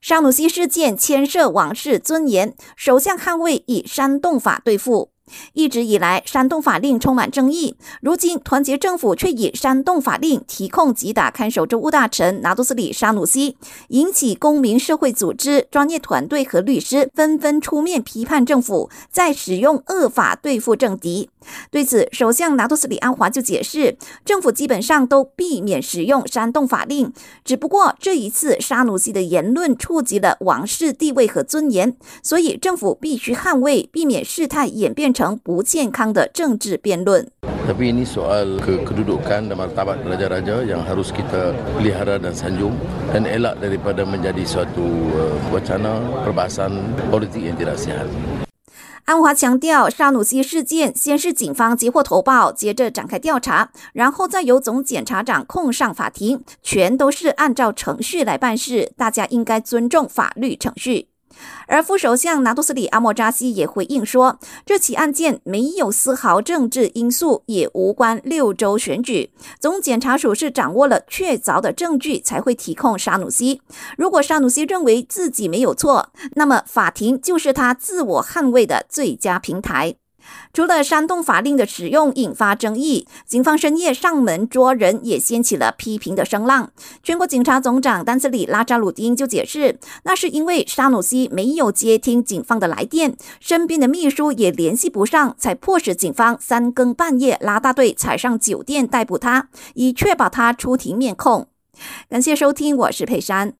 沙努西事件牵涉王室尊严，首相捍卫以煽动法对付。一直以来，煽动法令充满争议。如今，团结政府却以煽动法令提控击打看守州务大臣拿督斯里沙努西，引起公民社会组织、专业团队和律师纷纷出面批判政府在使用恶法对付政敌。对此，首相拿督斯里安华就解释，政府基本上都避免使用煽动法令，只不过这一次沙努西的言论触及了王室地位和尊严，所以政府必须捍卫，避免事态演变。成不健康的政治辩论。Tapi ini soal kedudukan dan martabat raja-raja yang harus kita pelihara dan sanjung dan elak daripada menjadi suatu wacana perbahasan politik yang tidak sihat. 安华强调，沙努西事件先是警方接获投报，接着展开调查，然后再由总检察长控上法庭，全都是按照程序来办事，大家应该尊重法律程序。而副首相拿督斯里阿莫扎西也回应说，这起案件没有丝毫政治因素，也无关六州选举。总检察署是掌握了确凿的证据才会提控沙努西。如果沙努西认为自己没有错，那么法庭就是他自我捍卫的最佳平台。除了煽动法令的使用引发争议，警方深夜上门捉人也掀起了批评的声浪。全国警察总长丹斯里拉扎鲁丁就解释，那是因为沙努西没有接听警方的来电，身边的秘书也联系不上，才迫使警方三更半夜拉大队踩上酒店逮捕他，以确保他出庭面控。感谢收听，我是佩珊。